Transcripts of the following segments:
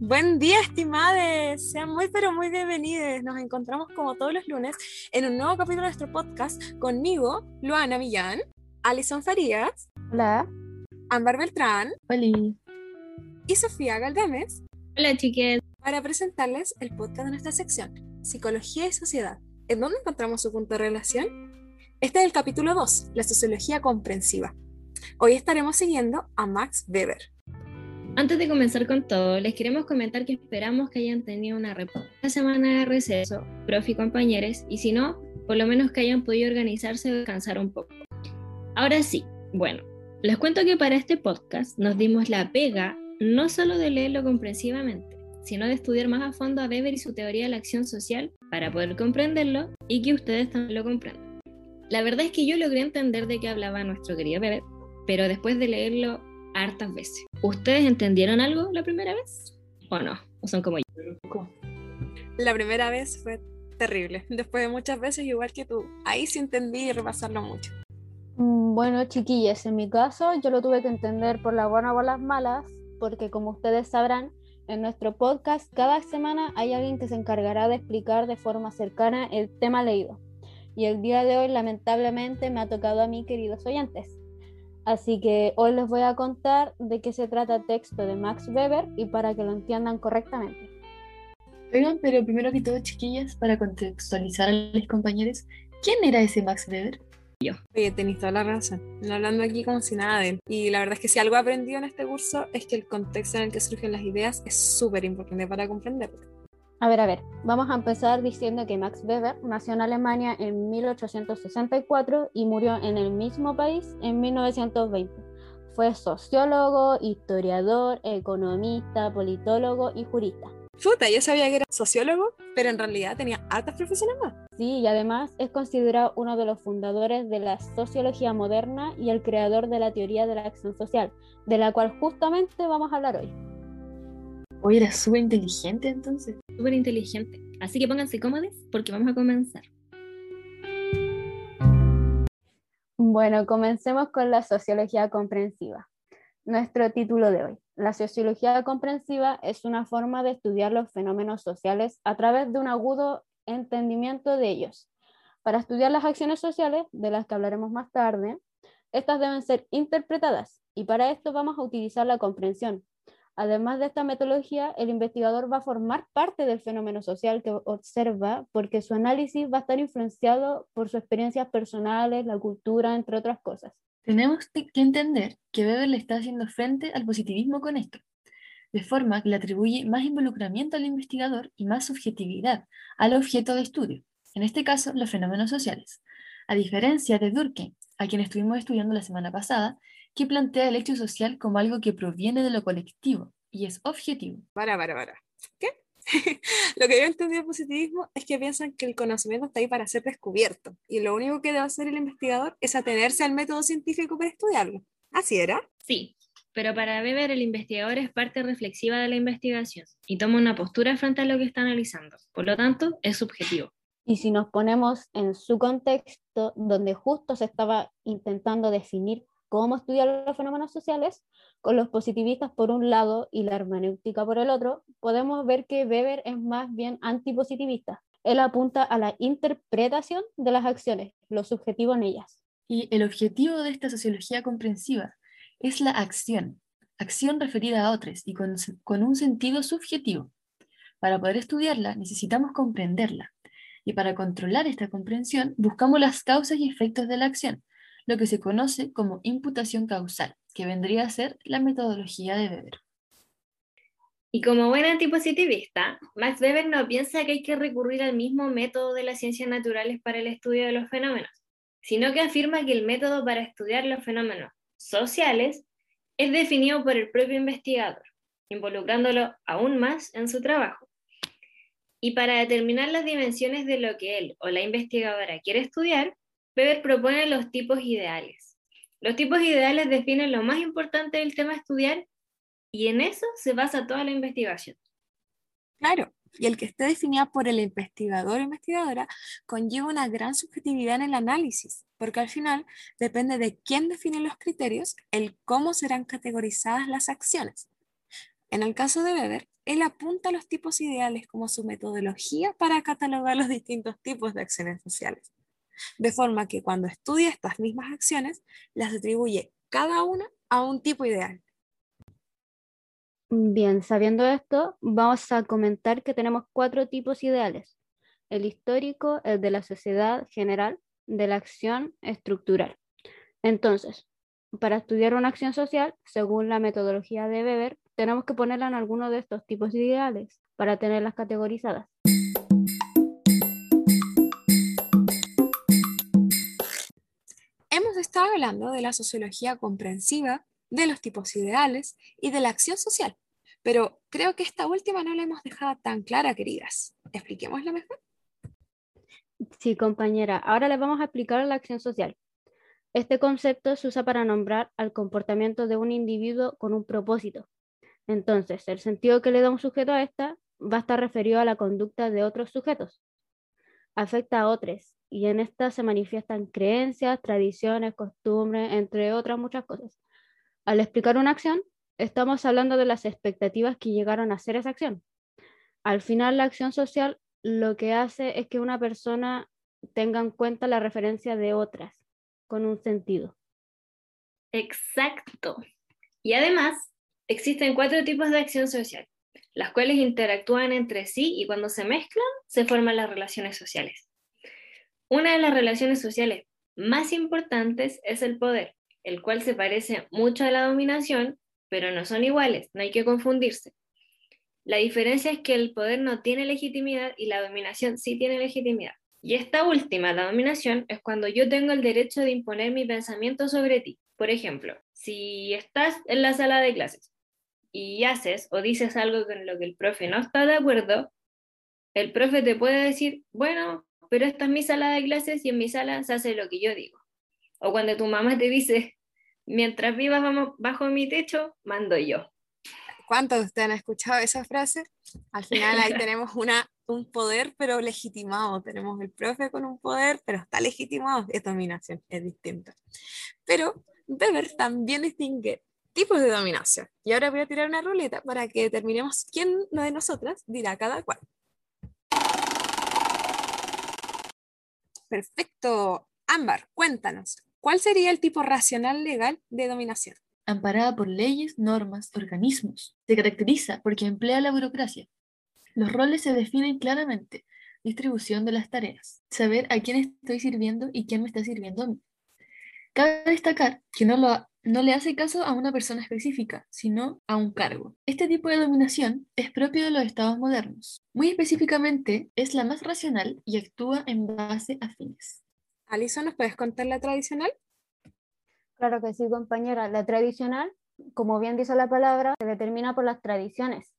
Buen día, estimados. Sean muy, pero muy bienvenidos. Nos encontramos como todos los lunes en un nuevo capítulo de nuestro podcast conmigo, Luana Millán, Alison Farías. Hola. Ámbar Beltrán. Hola. Y Sofía Galdames. Hola, chiques. Para presentarles el podcast de nuestra sección, Psicología y Sociedad. ¿En dónde encontramos su punto de relación? Este es el capítulo 2, la sociología comprensiva. Hoy estaremos siguiendo a Max Weber. Antes de comenzar con todo, les queremos comentar que esperamos que hayan tenido una reposa semana de receso, profe y compañeros, y si no, por lo menos que hayan podido organizarse y descansar un poco. Ahora sí, bueno, les cuento que para este podcast nos dimos la pega no solo de leerlo comprensivamente, sino de estudiar más a fondo a Weber y su teoría de la acción social para poder comprenderlo y que ustedes también lo comprendan. La verdad es que yo logré entender de qué hablaba nuestro querido Weber, pero después de leerlo hartas veces. ¿Ustedes entendieron algo la primera vez? ¿O no? ¿O son como yo? La primera vez fue terrible. Después de muchas veces, igual que tú. Ahí sí entendí y repasarlo mucho. Mm, Bueno, chiquillas, en mi caso yo lo tuve que entender por las buenas o las malas, porque como ustedes sabrán, en nuestro podcast cada semana hay alguien que se encargará de explicar de forma cercana el tema leído. Y el día de hoy, lamentablemente, me ha tocado a mí, queridos oyentes. Así que hoy les voy a contar de qué se trata el texto de Max Weber y para que lo entiendan correctamente. Oigan, pero primero que todo, chiquillas, para contextualizar a los compañeros, ¿quién era ese Max Weber? Oye, tenéis toda la razón. No hablando aquí como si nada de él. Y la verdad es que si algo he aprendido en este curso es que el contexto en el que surgen las ideas es súper importante para comprenderlo. A ver, a ver, vamos a empezar diciendo que Max Weber nació en Alemania en 1864 y murió en el mismo país en 1920. Fue sociólogo, historiador, economista, politólogo y jurista. Puta, yo sabía que era sociólogo, pero en realidad tenía hartas profesiones más. Sí, y además es considerado uno de los fundadores de la sociología moderna y el creador de la teoría de la acción social, de la cual justamente vamos a hablar hoy. Hoy era súper inteligente entonces. Súper inteligente. Así que pónganse cómodos porque vamos a comenzar. Bueno, comencemos con la sociología comprensiva. Nuestro título de hoy. La sociología comprensiva es una forma de estudiar los fenómenos sociales a través de un agudo entendimiento de ellos. Para estudiar las acciones sociales, de las que hablaremos más tarde, estas deben ser interpretadas y para esto vamos a utilizar la comprensión. Además de esta metodología, el investigador va a formar parte del fenómeno social que observa porque su análisis va a estar influenciado por sus experiencias personales, la cultura, entre otras cosas. Tenemos que entender que Weber le está haciendo frente al positivismo con esto, de forma que le atribuye más involucramiento al investigador y más subjetividad al objeto de estudio, en este caso los fenómenos sociales, a diferencia de Durkheim, a quien estuvimos estudiando la semana pasada, que plantea el hecho social como algo que proviene de lo colectivo y es objetivo. Para, para, para. ¿Qué? lo que yo entendí del positivismo es que piensan que el conocimiento está ahí para ser descubierto y lo único que debe hacer el investigador es atenerse al método científico para estudiarlo. ¿Así era? Sí, pero para Weber el investigador es parte reflexiva de la investigación y toma una postura frente a lo que está analizando. Por lo tanto, es subjetivo. Y si nos ponemos en su contexto, donde justo se estaba intentando definir cómo estudiar los fenómenos sociales, con los positivistas por un lado y la hermenéutica por el otro, podemos ver que Weber es más bien antipositivista. Él apunta a la interpretación de las acciones, lo subjetivo en ellas. Y el objetivo de esta sociología comprensiva es la acción, acción referida a otros y con, con un sentido subjetivo. Para poder estudiarla necesitamos comprenderla, y para controlar esta comprensión buscamos las causas y efectos de la acción, lo que se conoce como imputación causal, que vendría a ser la metodología de Weber. Y como buen antipositivista, Max Weber no piensa que hay que recurrir al mismo método de las ciencias naturales para el estudio de los fenómenos, sino que afirma que el método para estudiar los fenómenos sociales es definido por el propio investigador, involucrándolo aún más en su trabajo. Y para determinar las dimensiones de lo que él o la investigadora quiere estudiar, Weber propone los tipos ideales. Los tipos ideales definen lo más importante del tema a estudiar y en eso se basa toda la investigación. Claro, y el que esté definida por el investigador o investigadora conlleva una gran subjetividad en el análisis, porque al final depende de quién define los criterios, el cómo serán categorizadas las acciones. En el caso de Weber, él apunta los tipos ideales como su metodología para catalogar los distintos tipos de acciones sociales. De forma que cuando estudia estas mismas acciones, las atribuye cada una a un tipo ideal. Bien, sabiendo esto, vamos a comentar que tenemos cuatro tipos ideales. El histórico, el de la sociedad general, de la acción estructural. Entonces, para estudiar una acción social, según la metodología de Weber, tenemos que ponerla en alguno de estos tipos ideales para tenerlas categorizadas. Hablando de la sociología comprensiva, de los tipos ideales y de la acción social, pero creo que esta última no la hemos dejado tan clara, queridas. ¿Expliquémosla mejor? Sí, compañera. Ahora les vamos a explicar la acción social. Este concepto se usa para nombrar al comportamiento de un individuo con un propósito. Entonces, el sentido que le da un sujeto a esta va a estar referido a la conducta de otros sujetos. Afecta a otros y en esta se manifiestan creencias, tradiciones, costumbres, entre otras muchas cosas. Al explicar una acción, estamos hablando de las expectativas que llegaron a hacer esa acción. Al final, la acción social lo que hace es que una persona tenga en cuenta la referencia de otras con un sentido. Exacto. Y además, existen cuatro tipos de acción social, las cuales interactúan entre sí y cuando se mezclan se forman las relaciones sociales. Una de las relaciones sociales más importantes es el poder, el cual se parece mucho a la dominación, pero no son iguales, no hay que confundirse. La diferencia es que el poder no tiene legitimidad y la dominación sí tiene legitimidad. Y esta última, la dominación, es cuando yo tengo el derecho de imponer mi pensamiento sobre ti. Por ejemplo, si estás en la sala de clases y haces o dices algo con lo que el profe no está de acuerdo, el profe te puede decir, bueno, pero esta es mi sala de clases y en mi sala se hace lo que yo digo. O cuando tu mamá te dice, mientras vivas bajo mi techo, mando yo. ¿Cuántos de ustedes han escuchado esa frase? Al final ahí tenemos una, un poder, pero legitimado. Tenemos el profe con un poder, pero está legitimado. Es dominación, es distinto. Pero Weber también distingue tipos de dominación. Y ahora voy a tirar una ruleta para que determinemos quién de nosotras dirá cada cual. Perfecto. Ámbar, cuéntanos, ¿cuál sería el tipo racional legal de dominación? amparada por leyes, normas, organismos. Se caracteriza porque emplea la burocracia. Los roles se definen claramente. Distribución de las tareas. Saber a quién estoy sirviendo y quién me está sirviendo a mí. Cabe destacar que no, lo, no le hace caso a una persona específica, sino a un cargo. Este tipo de dominación es propio de los estados modernos. Muy específicamente, es la más racional y actúa en base a fines. Alison, ¿nos puedes contar la tradicional? Claro que sí, compañera. La tradicional, como bien dice la palabra, se determina por las tradiciones.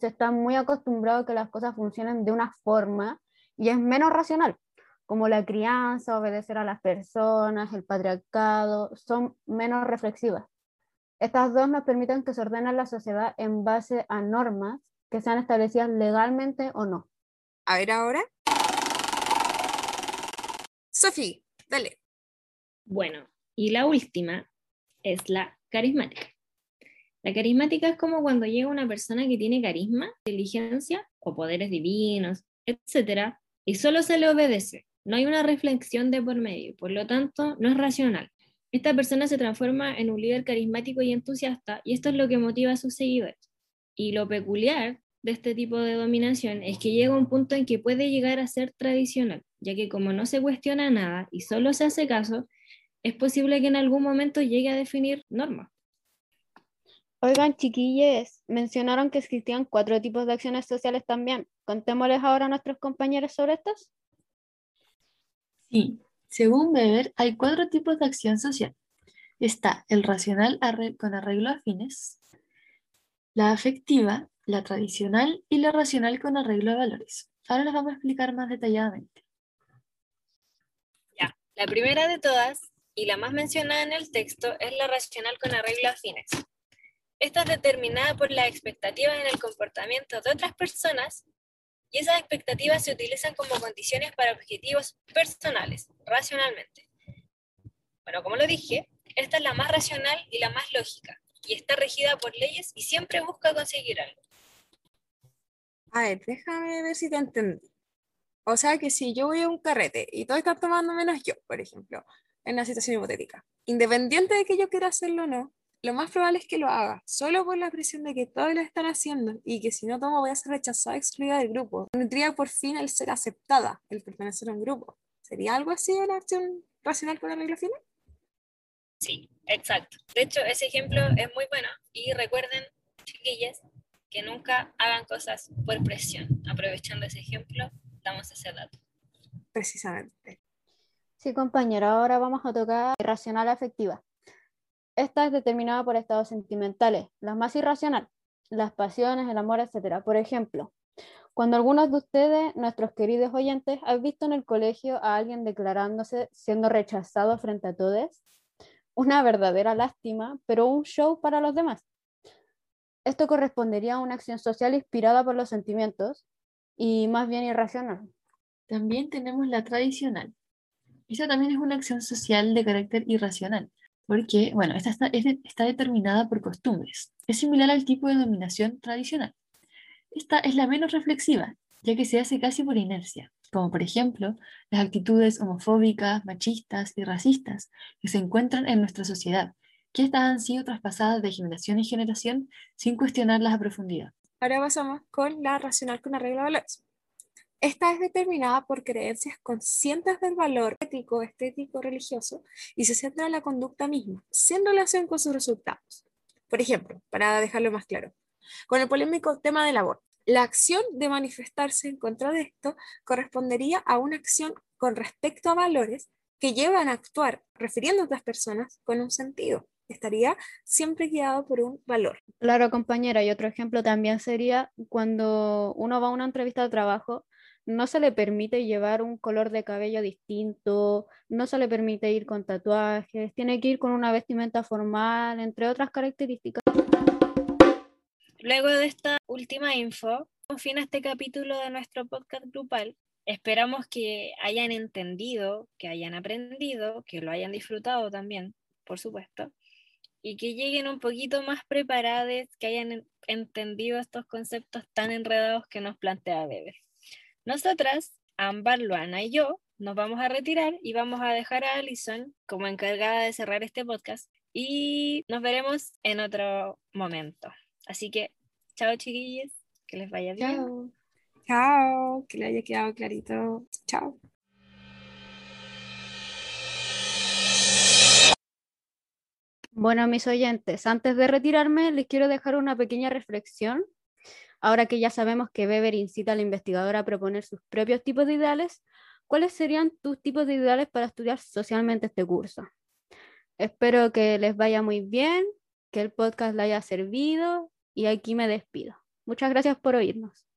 Se está muy acostumbrado a que las cosas funcionen de una forma y es menos racional, como la crianza, obedecer a las personas, el patriarcado, son menos reflexivas. Estas dos nos permiten que se ordene la sociedad en base a normas que sean establecidas legalmente o no. A ver ahora. Sofía, dale. Bueno, y la última es la carismática. La carismática es como cuando llega una persona que tiene carisma, inteligencia o poderes divinos, etc. Y solo se le obedece. No hay una reflexión de por medio, por lo tanto, no es racional. Esta persona se transforma en un líder carismático y entusiasta y esto es lo que motiva a sus seguidores. Y lo peculiar de este tipo de dominación es que llega un punto en que puede llegar a ser tradicional, ya que como no se cuestiona nada y solo se hace caso, es posible que en algún momento llegue a definir normas. Oigan, chiquillos, mencionaron que existían cuatro tipos de acciones sociales también. Contémosles ahora a nuestros compañeros sobre estas. Sí, según Weber, hay cuatro tipos de acción social. Está el racional con arreglo a fines, la afectiva, la tradicional y la racional con arreglo a valores. Ahora les vamos a explicar más detalladamente. Ya, la primera de todas y la más mencionada en el texto es la racional con arreglo a fines. Esta es determinada por las expectativas en el comportamiento de otras personas y esas expectativas se utilizan como condiciones para objetivos personales, racionalmente. Bueno, como lo dije, esta es la más racional y la más lógica, y está regida por leyes y siempre busca conseguir algo. A ver, déjame ver si te entendí. O sea que si yo voy a un carrete y todos están tomando menos yo, por ejemplo, en una situación hipotética, independiente de que yo quiera hacerlo o no, lo más probable es que lo haga, solo por la presión de que todos lo están haciendo y que si no tomo voy a ser rechazada, excluida del grupo. Tendría por fin el ser aceptada, el pertenecer a un grupo. ¿Sería algo así una acción racional con la regla final? Sí, exacto. De hecho, ese ejemplo es muy bueno y recuerden, chiquillas, que nunca hagan cosas por presión. Aprovechando ese ejemplo, damos ese dato. Precisamente. Sí, compañero, ahora vamos a tocar irracional afectiva. Esta es determinada por estados sentimentales, las más irracionales, las pasiones, el amor, etc. Por ejemplo, cuando algunos de ustedes, nuestros queridos oyentes, han visto en el colegio a alguien declarándose siendo rechazado frente a todos, una verdadera lástima, pero un show para los demás. Esto correspondería a una acción social inspirada por los sentimientos y más bien irracional. También tenemos la tradicional, esa también es una acción social de carácter irracional, porque, bueno, esta está, está determinada por costumbres. Es similar al tipo de dominación tradicional. Esta es la menos reflexiva, ya que se hace casi por inercia, como por ejemplo las actitudes homofóbicas, machistas y racistas que se encuentran en nuestra sociedad, que estas han sido traspasadas de generación en generación sin cuestionarlas a profundidad. Ahora pasamos con la racional con arreglo de valores. Esta es determinada por creencias conscientes del valor ético, estético, religioso y se centra en la conducta misma, sin relación con sus resultados. Por ejemplo, para dejarlo más claro, con el polémico tema del aborto, la acción de manifestarse en contra de esto correspondería a una acción con respecto a valores que llevan a actuar refiriendo a otras personas con un sentido. Estaría siempre guiado por un valor. Claro, compañera, y otro ejemplo también sería cuando uno va a una entrevista de trabajo no se le permite llevar un color de cabello distinto, no se le permite ir con tatuajes, tiene que ir con una vestimenta formal, entre otras características. Luego de esta última info, fin a este capítulo de nuestro podcast grupal. Esperamos que hayan entendido, que hayan aprendido, que lo hayan disfrutado también, por supuesto, y que lleguen un poquito más preparados, que hayan entendido estos conceptos tan enredados que nos plantea Bebe. Nosotras, Ámbar, Luana y yo, nos vamos a retirar y vamos a dejar a Alison como encargada de cerrar este podcast y nos veremos en otro momento. Así que, chao chiquillos, que les vaya bien. Chao. Chao, que le haya quedado clarito. Chao. Bueno, mis oyentes, antes de retirarme, les quiero dejar una pequeña reflexión Ahora que ya sabemos que Weber incita al investigador a proponer sus propios tipos de ideales, ¿cuáles serían tus tipos de ideales para estudiar socialmente este curso? Espero que les vaya muy bien, que el podcast le haya servido y aquí me despido. Muchas gracias por oírnos.